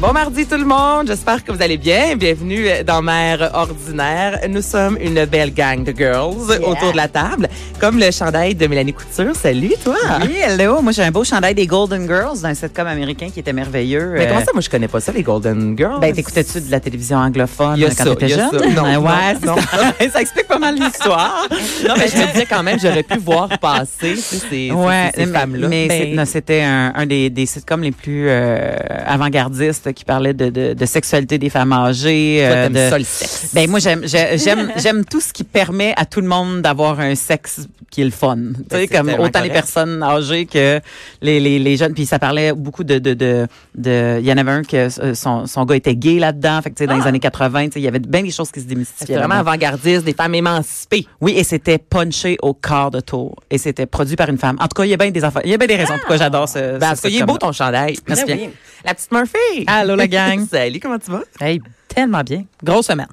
Bon mardi tout le monde, j'espère que vous allez bien. Bienvenue dans Mère Ordinaire. Nous sommes une belle gang de girls autour de la table, comme le chandail de Mélanie Couture. Salut toi! Oui, hello. Moi, j'ai un beau chandail des Golden Girls d'un sitcom américain qui était merveilleux. Mais comment Euh, ça, moi je connais pas ça, les Golden Girls? Ben, t'écoutais-tu de la télévision anglophone y a quand t'étais jeune? ça. Non, Ouais, non, ouais, non. c'est ça. ça explique pas mal l'histoire. non, mais je me disais quand même, j'aurais pu voir passer ces, ces- Ouais, ces mais- femmes-là. Mais Ben, c'était un, un des, des sitcoms les plus euh, avant-gardistes qui parlait de, de, de sexualité des femmes âgées. toi, euh, de, ça, le sexe. Ben moi j'aime j'ai- j'aime j'aime tout ce qui permet à tout le monde d'avoir un sexe qui est le fun. Tu sais Ben, c'est comme autant les personnes âgées que les, les, les jeunes puis ça parlait beaucoup de de de de il y en avait un que euh, son, son gars était gay là-dedans fait que tu sais dans les Ah. années 80 tu sais il y avait bien des choses qui se démystifiaient. vraiment avant-gardiste, des femmes émancipées. Oui, et c'était punché au quart de tour et c'était produit par une femme. En tout cas, il y a bien des il y a bien des raisons pourquoi j'adore ce, Ben, ce parce qu'il est beau ton chandail. Merci Ben bien. oui. La petite Murphy. Allô, la gang. Salut, comment tu vas? Hey, tellement bien. Grosse semaine.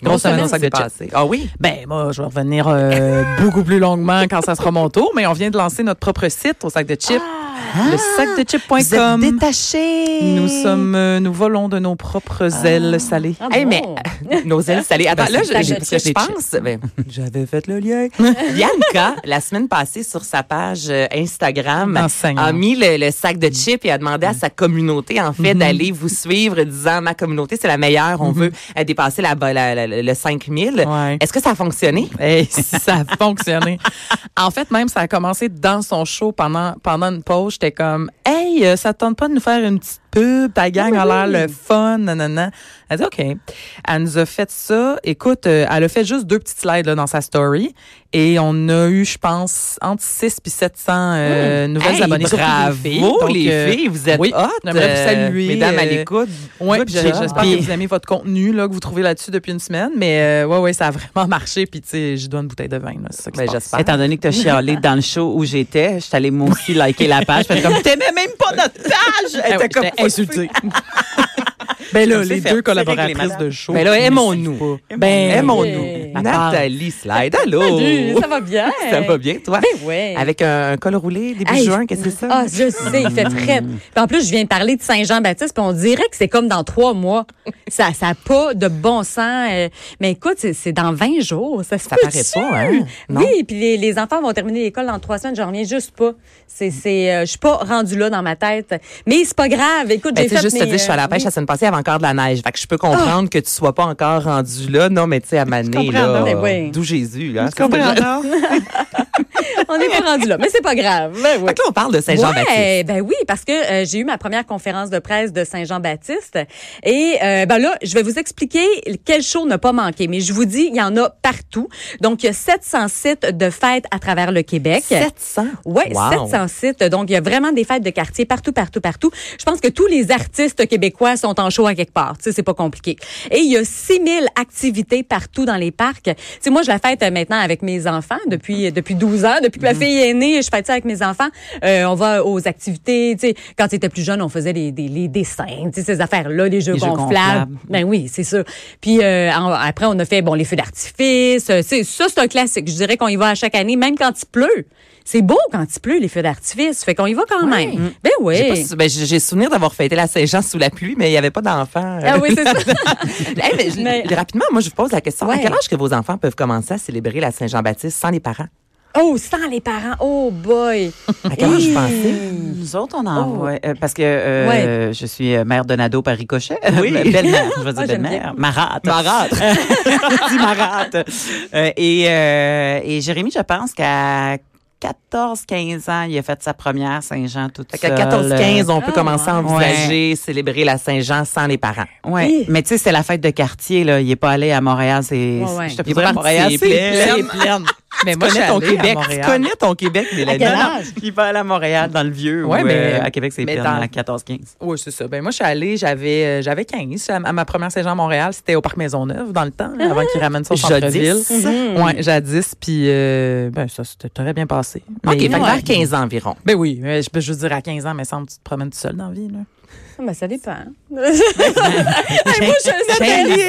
Grosse semaine au sac de chips. passé. Ah oui? Ben, moi, je vais revenir euh, beaucoup plus longuement quand ça sera mon tour, mais on vient de lancer notre propre site au sac de chips, le Vous êtes sacdechips.com. détaché. Nous sommes, euh, nous volons de nos propres ailes salées. Ah Hey, bon? mais nos ailes salées. Attends, Ben, là, c'est je, le sac je de pense. ben, J'avais fait le lien. Bianca, la semaine passée, sur sa page euh, Instagram, Enseignant. a mis le, le sac de chips et a demandé à sa communauté, en fait, d'aller vous suivre, disant ma communauté, c'est la meilleure. On veut euh, dépasser la, la- la- le 5000. Ouais. Est-ce que ça a fonctionné? Hey, ça a fonctionné. En fait, même, ça a commencé dans son show pendant, pendant une pause. J'étais comme, hey, euh, ça te tente pas de nous faire une petite pub? Ta gang a l'air le fun, nanana. Elle dit, OK. Elle nous a fait ça. Écoute, euh, elle a fait juste deux petites slides là, dans sa story. Et on a eu, je pense, entre 6 et 700 euh, nouvelles Hey, abonnées. bravo, filles. Donc, les euh, filles, vous êtes oui, hot. j'aimerais vous saluer, mesdames à euh, l'écoute. Oui, Good j'espère que vous aimez votre contenu là, que vous trouvez là-dessus depuis une semaine. Mais euh, ouais, ouais, ça a vraiment marché. Puis, tu sais, je dois une bouteille de vin. là, C'est ça qui Ben, j'espère. Étant donné que tu as chialé dans le show où j'étais, je suis allée moi aussi liker la page. Comme, t'aimais même pas notre page! Elle Ah ouais, était comme, j'étais insultée. ben là, les deux collaboratrices de show. Ben là, aimons-nous. Ben, Aimons-nous. oui. Nathalie Slide, allô? Salut, ça va bien? Ça va bien, toi? Ben ouais. Avec un col roulé début Hey, juin, qu'est-ce que c'est ça? Ah, je sais, il fait très. Puis en plus, je viens de parler de Saint-Jean-Baptiste, puis on dirait que c'est comme dans trois mois. Ça ça a pas de bon sens. euh, mais écoute, c'est- dans 20 jours. Ça, se Ça paraît pas, hein? Non. Oui, puis les, les enfants vont terminer l'école dans trois semaines. Je reviens juste pas. C'est, c'est, euh, je suis pas rendue là dans ma tête. Mais c'est pas grave. Écoute, Ben, j'ai tu sais, fait juste te dire, je suis à la euh, pêche la semaine passée, avait encore de la neige. Fait que je peux comprendre que tu sois pas encore rendu là. Non, mais tu sais, à Mané, là, oui. d'où Jésus, là. Tu comprends, non? on n'est pas rendu là, mais c'est pas grave. Ben oui. Là, on parle de Saint-Jean-Baptiste. Ouais, ben oui, parce que euh, j'ai eu ma première conférence de presse de Saint-Jean-Baptiste et euh, ben là, je vais vous expliquer quel show n'a pas manqué, mais je vous dis, il y en a partout. Donc il y a 700 sites de fêtes à travers le Québec. 700? Ouais, Wow. 700 sites. Donc, il y a vraiment des fêtes de quartier partout, partout, partout. Je pense que tous les artistes québécois sont en show à quelque part. Tu sais, c'est pas compliqué. Et il y a 6000 activités partout dans les parcs. Tu sais, moi, je la fête euh, maintenant avec mes enfants depuis, depuis 12 ans. Depuis que ma fille est née, je fête ça avec mes enfants. Euh, on va aux activités. Tu sais, quand tu étais plus jeune, on faisait les, les dessins, tu sais, ces affaires-là, les jeux Les gonflables. Ben oui, c'est ça. Puis euh, en- après, on a fait bon les feux d'artifice. Euh, Ça, c'est un classique. Je dirais qu'on y va à chaque année, même quand il pleut. C'est beau quand il pleut, les feux d'artifice. Fait qu'on y va quand même. Ben oui. J'ai ben, j'ai souvenir d'avoir fêté la Saint-Jean sous la pluie, mais il n'y avait pas d'enfants. Ah oui, c'est ça. Hey, mais je- Mais- Rapidement, moi, je vous pose la question. À quel âge que vos enfants peuvent commencer à célébrer la Saint-Jean-Baptiste sans les parents? Oh, sans les parents. Oh boy. À quel âge pensez? Nous autres, on envoie. euh, parce que euh, Ouais. je suis euh, mère de Nado par ricochet. Oui. belle-mère, je veux dire Ah, belle-mère. Marate. Marâtre. Dis marate. Euh, et, euh, et Jérémy, je pense qu'à 14-15 ans, il a fait sa première Saint-Jean toute Fait qu'à seule. 14-15, on peut Ah, commencer à ouais. envisager célébrer la Saint-Jean sans les parents. Ouais. Oui. Mais tu sais, c'est la fête de quartier, là. Il est pas allé à Montréal, c'est. Ouais, ouais. Je te Il Montréal, c'est c'est plein. plein. Mais Tu moi, connais ton Québec? Tu connais ton Québec, Mélanie? Il va aller à Montréal dans le vieux. Ouais, ou, mais- euh, à Québec, c'est plein dans- à 14-15. Oui, c'est ça. Ben moi, je suis allée, j'avais euh, j'avais 15 à, à ma première Saint-Jean à Montréal. C'était au Parc Maisonneuve dans le temps, là, avant qu'ils ramènent ça au centre-ville. Jadis. Mhm. Ouais, jadis. Puis, euh, ben ça, c'était très bien passé. OK, Mais- fait que vers 15 ans environ. Ben oui, mais je peux juste dire à 15 ans, mais semble que tu te promènes tout seul dans la vie. Là. Ah, ben, ça dépend. Hey, moi, je Nathalie,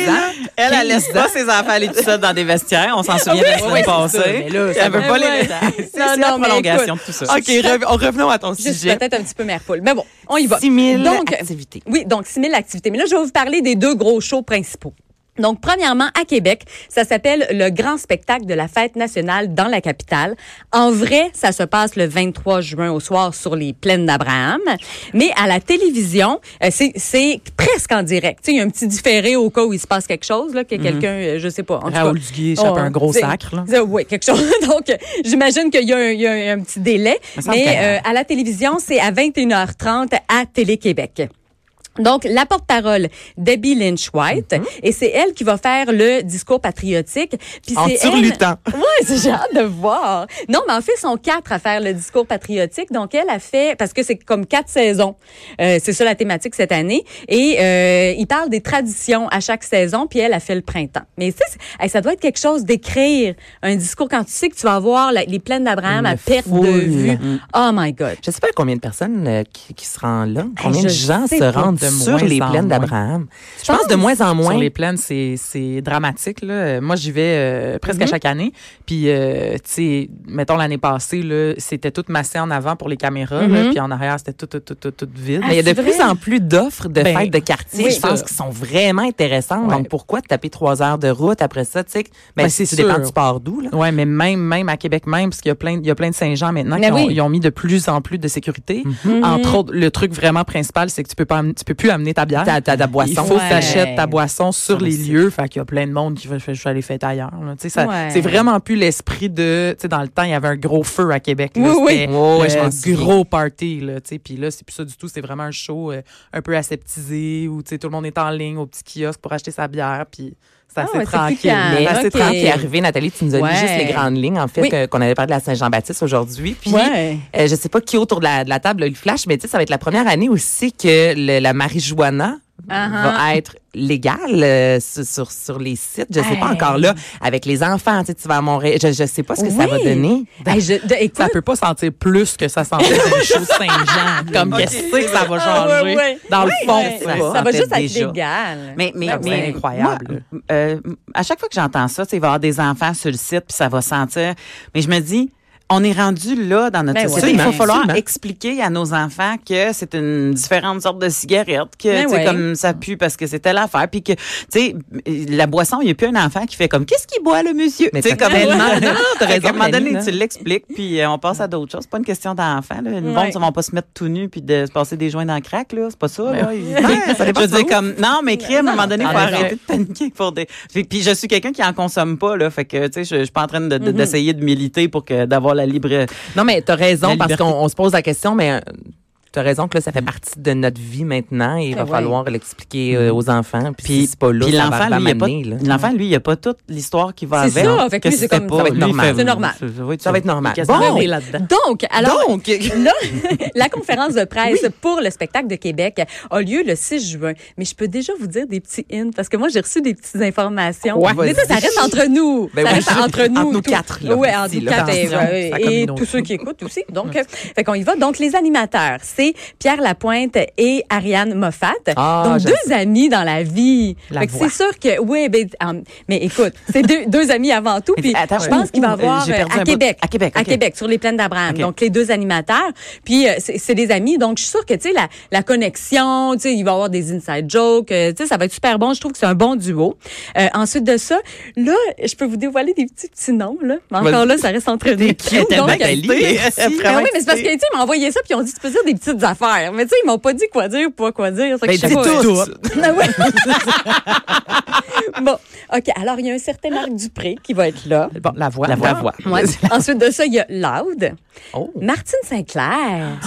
elle, elle laisse pas ses enfants aller tout seuls dans des vestiaires. On s'en souvient de la semaine passée. Elle veut pas les Ouais. C'est la prolongation de tout ça. OK, rev- on revenons à ton Je suis sujet. peut-être un petit peu mère poule. Mais bon, on y va. 6 000 Donc, activités. Oui, donc 6 000 activités. Mais là, je vais vous parler des deux gros shows principaux. Donc, premièrement, à Québec, ça s'appelle le grand spectacle de la fête nationale dans la capitale. En vrai, ça se passe le 23 juin au soir sur les plaines d'Abraham. Mais à la télévision, euh, c'est, presque en direct. Tu sais, il y a un petit différé au cas où il se passe quelque chose, là, que quelqu'un, euh, je sais pas. En Raoul Duguay échappe oh, un gros c'est- sacre. Là. Oui, quelque chose. Donc, euh, j'imagine qu'il y a, un, il y a un- un petit délai. Mais euh, à la télévision, c'est à 21h30 à Télé-Québec. Donc, la porte-parole, Debbie Lynch White, Mhm. et c'est elle qui va faire le discours patriotique. Puis En c'est elle. surlutant. Ouais, c'est- j'ai hâte de voir. Non, mais en fait, ils sont quatre à faire le discours patriotique. Donc, elle a fait, parce que c'est comme quatre saisons. Euh, c'est ça la thématique cette année. Et euh, il parle des traditions à chaque saison, puis elle a fait le printemps. Mais tu hey, ça doit être quelque chose d'écrire un discours quand tu sais que tu vas voir la- les plaines d'Abraham à perte de vue. Oh my God. Je sais pas combien de personnes euh, qui, qui se rendent là. Combien de gens se rendent De sur moins les en plaines d'Abraham. Je pense de moins en moins. Sur les plaines, c'est dramatique. Là. Moi, j'y vais euh, presque Mhm. à chaque année. Puis, euh, tu sais, mettons l'année passée, c'était tout massé en avant pour les caméras. là, Mhm. puis en arrière, c'était tout, tout, tout, tout, vide. Ah, Mais il y a de plus en plus d'offres de Ben, fêtes de quartier, oui, je pense, qui sont vraiment intéressantes. Ouais. Donc, pourquoi te taper trois heures de route après ça? Tu sais, ben, Ben, c'est dépend du port d'où. Ouais, mais même même à Québec même, parce qu'il y a plein il y a plein de Saint-Jean maintenant Mais qui ont, oui. ils ont mis de plus en plus de sécurité. Mhm. Entre autres, le truc vraiment principal, c'est que tu peux pas tu peux plus amener ta bière. Ta, ta, ta boisson. Il faut Ouais. que tu achètes ta boisson sur Sur le les lieux. Fait qu'il y a plein de monde qui va je vais aller fêter ailleurs. Ouais. C'est vraiment plus l'esprit de. Tu sais, dans le temps, il y avait un gros feu à Québec. là. Oui, oui. Ouais, je souviens. gros party. Là, tu sais. Puis là, c'est plus ça du tout. C'est vraiment un show euh, un peu aseptisé où tu sais, tout le monde est en ligne au petit kiosque pour acheter sa bière. Puis c'est Ah c'est plus tranquille. calme. Mais Ah, c'est ok. quand qui est arrivé, Nathalie, tu nous as dit juste les grandes lignes, en fait, qu'on avait parlé de la Saint-Jean-Baptiste aujourd'hui. Puis, Ouais. euh, je sais pas qui autour de la, table a eu le flash, mais tu sais, ça va être la première année aussi que le- la marijuana Uh-huh. va être légale euh, sur, sur, les sites. Je sais pas encore là, avec les enfants, tu sais, tu vas à Montréal. Je, je sais pas ce que ça va Oui. donner. Hey, je, de- écoute, Ça peut pas sentir plus que ça sentait dans les choses Saint-Jean. Comme Ok, qu'est-ce que ça va Ah, ouais, changer? ouais. Dans le fond, ça, ça, sentait va juste être déjà. légal. Mais, mais, Ah, mais c'est incroyable. moi, euh, à chaque fois que j'entends ça, tu sais, il va y avoir des enfants sur le site, puis ça va sentir. Mais je me dis, on est rendu là dans notre Ben société. ouais. Il va Absolument. falloir Absolument. expliquer à nos enfants que c'est une différente sorte de cigarette, que Ben tu sais, ouais. comme ça pue parce que c'était l'affaire, puis que tu sais la boisson, il n'y a plus un enfant qui fait comme qu'est-ce qu'il boit le monsieur? Mais Tu sais, t'as comme tellement- Non, t'as Fait raison, qu'à un moment donné, tu là. l'expliques, puis euh, on passe à d'autres choses. C'est pas une question d'enfant. Là. Ouais. monde, ils vont pas se mettre tout nu puis de se passer des joints dans le crack, là. C'est pas ça. là. Ouais, ça dépend je veux comme, non, mais crime, à un moment donné, il faut arrêter de paniquer pour des. Puis, je suis quelqu'un qui en consomme pas, là. Fait que, tu sais, je, suis pas en train de- d'essayer de militer pour que, d'avoir la libre. Non, mais t'as raison, parce qu'on on se pose la question, mais t'as raison que là, ça fait partie de notre vie maintenant et il va Ah ouais. falloir l'expliquer euh, aux enfants. Puis, si c'est pas là, ça va l'enfant, lui, l'enfant, lui, il a pas toute l'histoire qui va C'est avec. ça, fait que lui, c'est comme- pas- ça va être normal. C'est ça va être, Ça va être normal. Bon. Donc, alors, Donc, là, la conférence de presse pour le spectacle de Québec a lieu le 6 juin. Mais je peux déjà vous dire des petits hints parce que moi, j'ai reçu des petites informations. Ouais, mais ça, ça reste entre nous. Ben ça oui, reste je- entre nous. entre nous quatre, là, Oui, entre nous quatre et, tous ceux qui écoutent aussi. Donc, fait qu'on y va. Donc, les animateurs, c'est Pierre Lapointe et Ariane Moffat. Ah, Donc, deux amis dans la vie. C'est sûr que, oui, ben, um, mais écoute, c'est deux, deux amis avant tout. Puis, attends, je pense qu'il va y où? avoir euh, à. Québec. À Québec, À. Québec, sur les plaines d'Abraham. Donc, les deux animateurs. Puis, euh, c'est des amis. Donc, je suis sûre que, tu sais, la, la connexion, tu sais, il va y avoir des inside jokes. euh, tu sais, ça va être super bon. Je trouve que c'est un bon duo. Euh, ensuite de ça, là, je peux vous dévoiler des petits petits noms, là. Mais encore là, ça reste entre nous. cute, Donc. Ben oui, mais c'est parce que, tu sais, ils m'ont envoyé ça, puis ils ont dit, tu peux dire des petites affaires. Mais tu sais, ils m'ont pas dit quoi dire ou pas quoi dire. Ben, dis tout. Ah bon, OK. Alors, il y a un certain Marc Dupré qui va être là. Bon, la voix. La voix. Ouais. Ensuite de ça, il y a Loud. Oh. Martine Sinclair.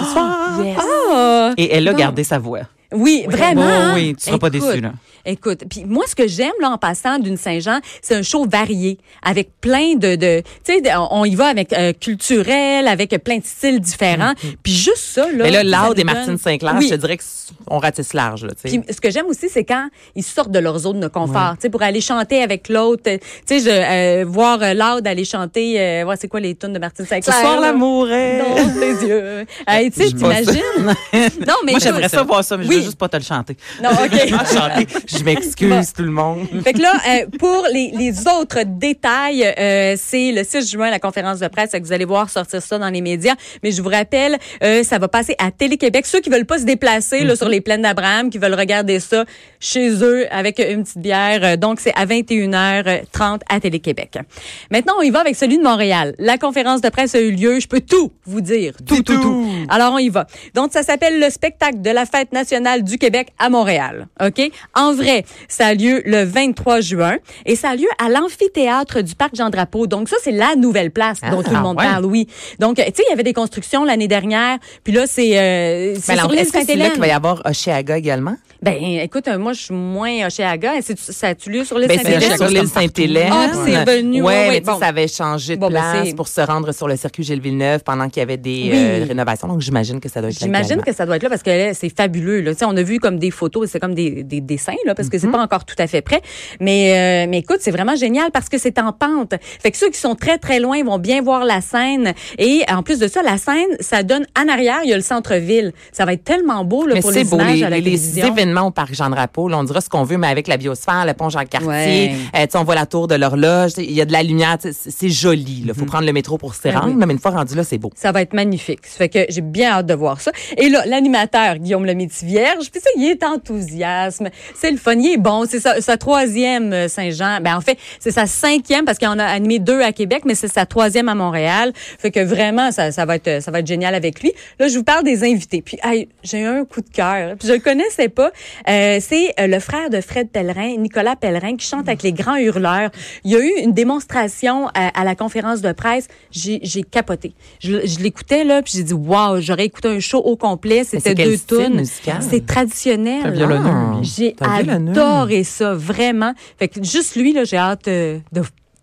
Yes. Ah! Et elle a Bon. gardé sa voix. Oui, vraiment. Oui, hein? oui, tu seras pas déçu, là. Écoute, puis moi, ce que j'aime là en passant d'une Saint-Jean, c'est un show varié, avec plein de, de tu sais, on y va avec euh, culturel, avec plein de styles différents. Puis juste ça là. Mais là, Loud et Martine Sinclair, Oui. je te dirais qu'on ratisse large, là, tu sais. Puis ce que j'aime aussi, c'est quand ils sortent de leur zone de confort, tu sais, pour aller chanter avec l'autre. Tu sais, je euh, voir euh, Loud aller chanter, euh, ouais, c'est quoi les tunes de Martine Ce Sinclair soir, là? l'amour est... Dans tes yeux. Hey, tu sais, Je t'imagines? non, mais Moi, j'aimerais ça voir ça, mais je Oui. veux juste pas te le chanter. Non, OK. Chanter. Je m'excuse, tout le monde. Fait que là, euh, pour les, les autres détails, euh, c'est le 6 juin, la conférence de presse. Que vous allez voir sortir ça dans les médias. Mais je vous rappelle, euh, ça va passer à Télé-Québec. Ceux qui veulent pas se déplacer là, sur les plaines d'Abraham, qui veulent regarder ça chez eux avec une petite bière. euh, Donc, c'est à 21h30 à Télé-Québec. Maintenant, on y va avec celui de Montréal. La conférence de presse a eu lieu. Je peux tout vous dire. Tout, tout, tout. Alors, on y va. Donc, ça s'appelle le spectacle de la fête nationale du Québec à Montréal. OK? En vrai, ça a lieu le 23 juin et ça a lieu à l'amphithéâtre du Parc Jean-Drapeau. Donc, ça, c'est la nouvelle place dont tout le ah, monde ouais. parle, oui. Donc, tu sais, il y avait des constructions l'année dernière. Puis là, c'est euh, l'île est-ce que c'est là qu'il va y avoir Oshéaga également? Ben, écoute, euh, moi, je suis moins Oshéaga. Ça a-tu lieu sur l'île Ben, c'est Sainte-Hélène? sur l'île Sainte-Hélène. Ah, c'est revenu, ouais, Ouais, mais bon. ça avait changé de Bon, ben, place pour se rendre sur le circuit Gilles Villeneuve pendant qu'il y avait des Oui. euh, rénovations. Donc, j'imagine que ça doit être là J'imagine que ça doit être là parce que c'est fabuleux. Là. Tu sais, On a vu comme des photos, c'est comme des, des dessins là, parce que c'est pas encore tout à fait prêt. Mais, euh, mais écoute, c'est vraiment génial parce que c'est en pente. Fait que ceux qui sont très très loin vont bien voir la scène. Et en plus de ça, la scène, ça donne en arrière, il y a le centre-ville. Ça va être tellement beau là, Mais pour c'est les beau, images les, à la les télévision. Au Parc là, on dira ce qu'on veut, mais avec la biosphère, le pont Jean-Cartier, Ouais. euh, on voit la tour de l'horloge, il y a de la lumière, c'est joli. Il faut prendre le métro pour s'y Ah rendre, oui. mais une fois rendu là, c'est beau. Ça va être magnifique. Ça fait que j'ai bien hâte de voir ça. Et là, l'animateur, Guillaume le vierge puis ça, il est enthousiasme. C'est le fun. Il est bon. C'est sa, sa troisième euh, Saint-Jean. Ben, en fait, c'est sa cinquième parce qu'il en a animé deux à Québec, mais c'est sa troisième à Montréal. Fait que vraiment, ça, ça va être, ça va être génial avec lui. Là, je vous parle des invités. Puis, hey, j'ai eu un coup de cœur. Puis, je le connaissais pas. Euh, c'est euh, le frère de Fred Pellerin, Nicolas Pellerin, qui chante avec les grands hurleurs. Il y a eu une démonstration à, à la conférence de presse. J'ai, j'ai capoté. Je, je l'écoutais, là, puis j'ai dit, waouh, j'aurais écouté un show au complet. C'était deux tunes. C'est traditionnel. Ah. J'ai T'as adoré ça, vraiment. Fait que juste lui, là, j'ai hâte euh, de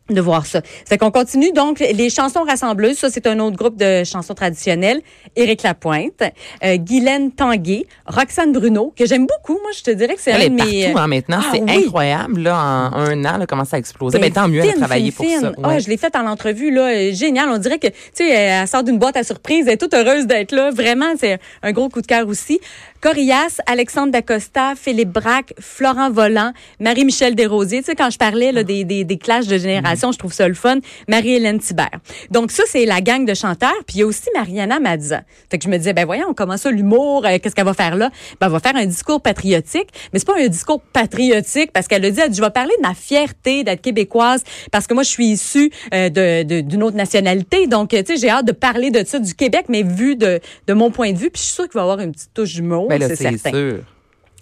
de voir ça. C'est qu'on continue donc les chansons rassembleuses. Ça, c'est un autre groupe de chansons traditionnelles. Éric Lapointe, euh, Guylaine Tanguay, Roxane Bruno, que j'aime beaucoup. Moi, je te dirais que c'est Elle un est de mes... partout hein, maintenant. Ah c'est oui. incroyable. Là, en un an, là, comment ça a explosé. Ben, Mais tant mieux, elle a travaillé fine, pour ça. Ah, Ouais. je l'ai faite en entrevue, là. euh, Génial. On dirait que, tu sais, elle sort d'une boîte à surprise. Elle est toute heureuse d'être là. Vraiment, c'est un gros coup de cœur aussi. Corias, Alexandre Dacosta, Philippe Braque, Florent Volant, Marie-Michel Desrosiers. Tu sais, quand je parlais là, des, des, des clashs de génération, je trouve ça le fun. Marie-Hélène Thibert. Donc ça, c'est la gang de chanteurs. Puis il y a aussi Mariana Mazza. Fait que je me disais, ben voyons, comment ça, l'humour, euh, qu'est-ce qu'elle va faire là? Ben, elle va faire un discours patriotique. Mais c'est pas un discours patriotique parce qu'elle a dit, je vais parler de ma fierté d'être québécoise parce que moi, je suis issue euh, de- de- d'une autre nationalité. Donc, tu sais, j'ai hâte de parler de ça, du Québec, mais vu de, de mon point de vue. Puis je suis sûre qu'il va y avoir une petite touche d'humour, Ben c'est c'est certain. sûr.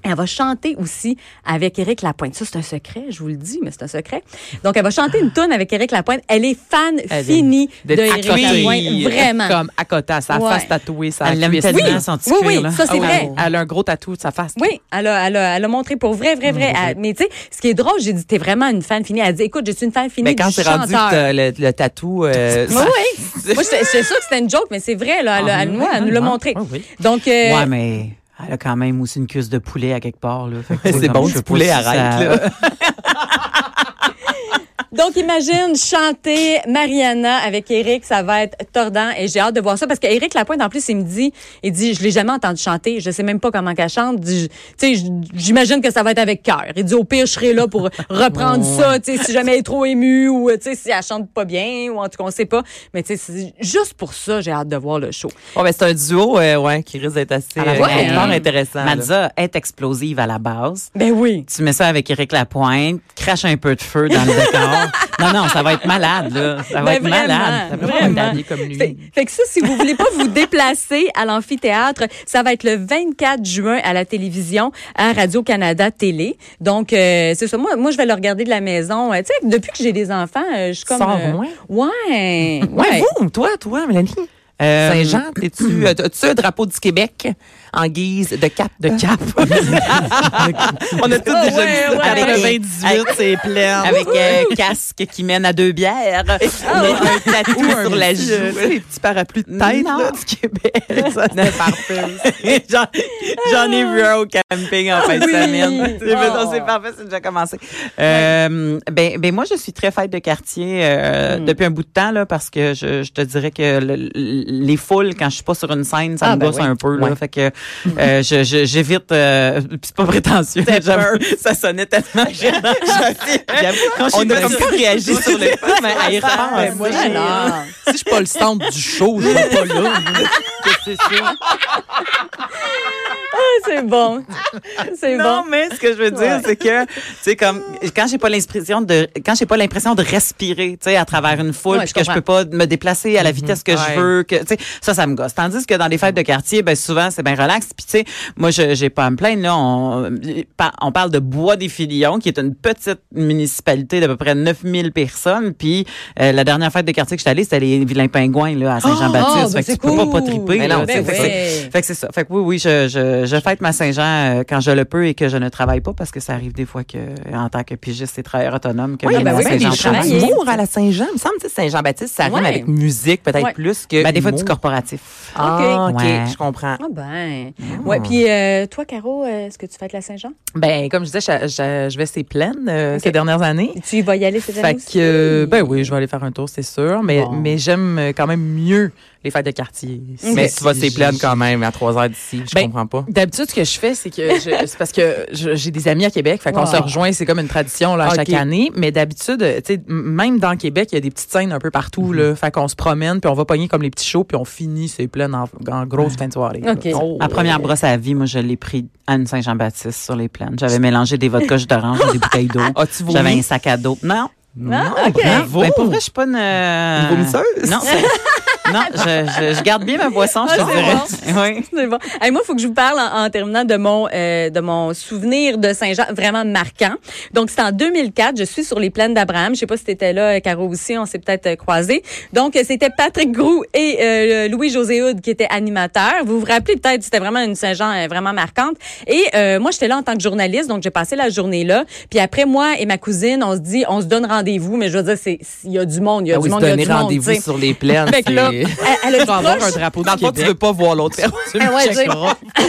Elle va chanter aussi avec Éric Lapointe. Ça, c'est un secret, je vous le dis, mais c'est un secret. Donc, elle va chanter une tune avec Éric Lapointe. Elle est fan Elle finie de, de Éric. Lapointe. Vraiment. Comme à côté, sa Ouais. face tatouée, sa Elle l'aime tellement, Oui. son petit Oui, oui, ça, c'est Ah vrai. Elle a un gros tatou de sa face. Oui, elle a, elle, a, elle a montré pour vrai, vrai, vrai. Elle- mais tu sais, ce qui est drôle, j'ai dit, t'es vraiment une fan finie. Elle a dit, écoute, je suis une fan finie Mais quand c'est rendu le, le tatou, euh, Oui, oui. Moi, j'étais sûre que c'était une joke, mais c'est vrai, là. Elle, a- elle- moi, elle nous l'a montré. Oui, oui. Donc, euh, Ouais, mais elle a quand même aussi une cuisse de poulet à quelque part. Là. C'est bon, du poulet, si arrête, ça- là. Donc, imagine chanter Mariana avec Eric, ça va être tordant et j'ai hâte de voir ça parce qu'Éric Lapointe, en plus, il me dit, il dit, je l'ai jamais entendu chanter, je sais même pas comment qu'elle chante. Tu sais, j'imagine que ça va être avec cœur. Il dit, au pire, je serai là pour reprendre ça, tu sais, si jamais elle est trop émue ou, tu sais, si elle chante pas bien ou en tout cas, on sait pas. Mais tu sais, juste pour ça, j'ai hâte de voir le show. Bon, ben, c'est un duo euh, ouais, qui risque d'être assez euh, hein. intéressant. Madza est explosive à la base. Ben oui. Tu mets ça avec Éric Lapointe, crache un peu de feu dans le décor. Non, non, ça va être malade, là. Ça va Ben être vraiment, malade. Ça peut vraiment. pas être comme lui. Fait, fait que ça, si vous voulez pas vous déplacer à l'amphithéâtre, ça va être le 24 juin à la télévision, à Radio-Canada Télé. Donc, euh, c'est ça. Moi, moi, je vais le regarder de la maison. Euh, Tu sais, depuis que j'ai des enfants, euh, je suis comme... Sors euh, moins. Ouais. Ouais, vous, toi, toi, Mélanie? Euh, Saint-Jean, t'es-tu, as-tu un drapeau du Québec? En guise de cap? de cap. On a tous Ah, déjà ouais, vu ouais. Avec Ouais. un 28, c'est plein. Avec un casque qui mène à deux bières. Ah, Mais un tatou sur la petit, euh, joue. les petits parapluies de tête là, du Québec. Ça, c'est parfait. J'en ai vu un au camping en fin de oui. semaine. C'est Oh. c'est parfait, c'est déjà commencé. Euh, ben, ben moi, je suis très fête de quartier euh, Hmm. depuis un bout de temps là, parce que je, je te dirais que le- le- les foules, quand je suis pas sur une scène, ça Ah, me ben gosse oui. un peu. Là, Ouais. Fait que euh, je- je- j'évite. Euh, c'est pas prétentieux. Ça sonnait tellement gênant. Quand On a comme pas réagi sur le fait, mais à y repenser. moi, si je suis pas le centre du show, je vais pas là. c'est ça. Ah, c'est bon. C'est Non, bon. mais ce que je veux dire, Ouais. c'est que, tu sais, comme, quand j'ai pas l'impression de, quand j'ai pas l'impression de respirer, tu sais, à travers une foule, Ouais, puis je que je peux pas me déplacer à la vitesse que Ouais. je veux, que, tu sais, ça, ça me gosse. Tandis que dans les fêtes de quartier, ben, souvent, c'est bien relax. Puis, tu sais, moi, je, j'ai pas à me plaindre, là. On, on parle de Bois des Filions, qui est une petite municipalité d'à peu près 9000 personnes. Puis, euh, la dernière fête de quartier que je suis allée, c'était les Vilains Pingouins, là, à Saint-Jean-Baptiste. Oh, ben, fait que tu peux pas, pas triper. Mais non, ben fait que c'est ça. Fait que oui, oui, je, je, je fête ma Saint-Jean euh, quand je le peux et que je ne travaille pas parce que ça arrive des fois que, en tant que pigiste et travailleur autonome, que Oui, ben oui, Saint-Jean travaille. d'humour à la Saint-Jean. Il me semble que Saint-Jean-Baptiste, ça rime Ouais. avec musique, peut-être Ouais. plus que. Ben, des fois du humour. corporatif. Ah, OK, Ouais. je comprends. Ah ben. Ouais, puis euh, toi, Caro, euh, est-ce que tu fêtes la Saint-Jean? Ben, comme je disais, je, je- je vais ces plaines euh, Ok. ces dernières années. Tu y vas y aller cette année Fait que, euh, ben oui, je vais aller faire un tour, c'est sûr, mais, Bon. mais j'aime euh, quand même mieux les fêtes de quartier. Mais Si tu vas s'y plaindre quand même à 3 heures d'ici. Je Ben, comprends pas. D'habitude, ce que je fais, c'est que je- c'est parce que j'ai des amis à Québec, fait qu'on Wow. se rejoint, c'est comme une tradition là, à Ok. chaque année. Mais d'habitude, euh, tu sais, même dans Québec, il y a des petites scènes un peu partout, Mhm. là, fait qu'on se promène, puis on va pogner comme les petits shows, puis on finit ces plaines en, en grosse fin de soirée. là. OK. Oh. Ma première brosse à vie, moi, je l'ai pris à une Saint-Jean-Baptiste sur les plaines. J'avais mélangé des vodkas d'orange et des bouteilles d'eau. As-tu vomi? J'avais un sac à dos. Non. Ah, OK. bravo. Ben, pour vrai, je suis pas une... euh, Une vomisseuse? Non. non, je, je, je garde bien ma boisson, je Ah, te c'est dirais. Oui. C'est bon. Hey, moi, il faut que je vous parle en, en terminant de mon euh, de mon souvenir de Saint-Jean vraiment marquant. Donc, c'était en 2004. Je suis sur les plaines d'Abraham. Je sais pas si tu étais là, Caro aussi. On s'est peut-être euh, croisés. Donc, c'était Patrick Groux et euh, Louis-José Houd qui étaient animateurs. Vous vous rappelez peut-être, c'était vraiment une Saint-Jean euh, vraiment marquante. Et euh, moi, j'étais là en tant que journaliste. Donc, j'ai passé la journée là. Puis après, moi et ma cousine, on se dit, on se donne rendez-vous. Mais je veux dire, c'est il y a du monde. Il y a Ah du oui, monde. Il y a du monde. rendez-vous sur les plaines. Fait que là, c'est- elle, elle a dit Tu vas avoir un drapeau Dans du le fond, tu Québec. veux pas voir l'autre personne. Tu Ah.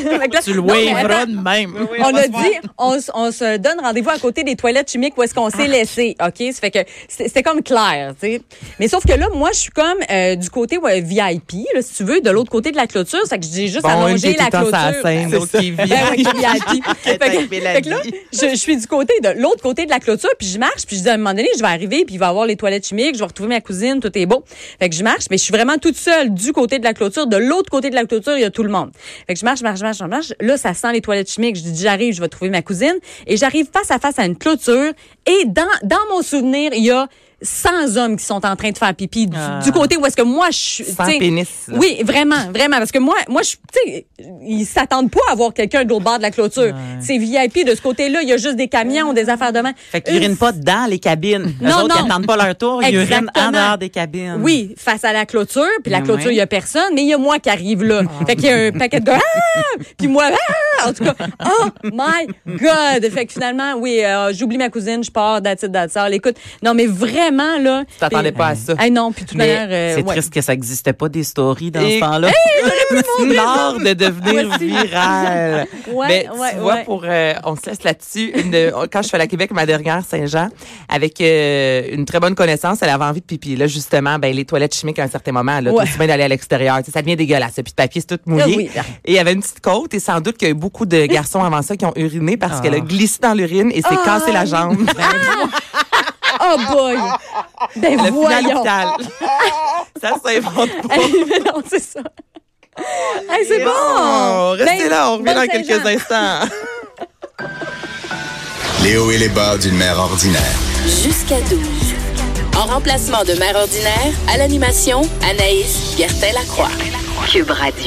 Fait le waveras de même. on a dit, on, se donne rendez-vous à côté des toilettes chimiques où est-ce qu'on s'est laissé, OK? Ça fait que c'était comme clair, tu sais. Mais sauf que là, moi, je suis comme euh, du côté ouais, VIP, là, si tu veux, de l'autre côté de la clôture. Ça que j'ai juste Bon, allongé est la clôture. la scène, C'est l'autre ça. qui vit. Ben ouais, qui est VIP. fait, que, avec Mélanie. fait que là, je, je suis du côté de l'autre côté de la clôture, puis je marche, puis je dis à un moment donné, je vais arriver, puis il va y avoir les toilettes chimiques, je vais retrouver ma cousine, tout est beau. Fait que je marche, mais je suis vraiment toute seule du côté de la clôture. De l'autre côté de la clôture, il y a tout le monde. Fait que je marche, marche, marche, marche, marche. Là, ça sent les toilettes chimiques. Je dis, j'arrive, je vais trouver ma cousine. Et j'arrive face à face à une clôture. Et dans, dans mon souvenir, il y a 100 hommes qui sont en train de faire pipi du, Ah. du côté où est-ce que moi je suis. Sans tu sais, pénis. là. Oui, vraiment, vraiment. Parce que moi, moi, je, tu sais, ils s'attendent pas à voir quelqu'un de l'autre bord de la clôture. C'est VIP de ce côté-là. Il y a juste des camions, des affaires de main. Fait qu'ils urinent pas dans les cabines. Non, autres, non. ils attendent pas leur tour, ils urinent en dehors des cabines. Oui, face à la clôture, puis la Ah clôture, ouais. il y a personne, mais il y a moi qui arrive là. Fait qu'il y a un paquet de ah! puis moi, ah! en tout cas, oh my God! Fait que finalement, oui, euh, j'oublie ma cousine, je pars, that's all. Écoute, non, mais vraiment, là. Tu t'attendais pas à ça. Ah non, puis de manière, euh, C'est ouais. triste que ça n'existait pas des stories dans Et- ce temps-là. L'art de devenir viral. Ouais, Mais ouais, tu vois, ouais. pour, euh, on se laisse là-dessus. Une- quand je suis allée à Québec, ma dernière Saint-Jean, avec euh, une très bonne connaissance, elle avait envie de pipi. Là, justement, ben, les toilettes chimiques à un certain moment, là, Ouais. tout bien d'aller à l'extérieur. Tu ça devient dégueulasse. Puis le papier, c'est tout mouillé. Ah oui. Et il y avait une petite côte et sans doute qu'il y a eu beaucoup de garçons avant ça qui ont uriné parce qu'elle a glissé dans l'urine et s'est cassé la jambe. Oh boy! Ben Le voyons! ça s'invente pas. Non, c'est ça. Hey, c'est bon! Oh, restez Ben, là, on revient dans quelques instants. Les hauts et les bas d'une mère ordinaire. Jusqu'à 12. En remplacement de mère ordinaire, à l'animation, Anaïs Gertin-Lacroix. Cube Radio.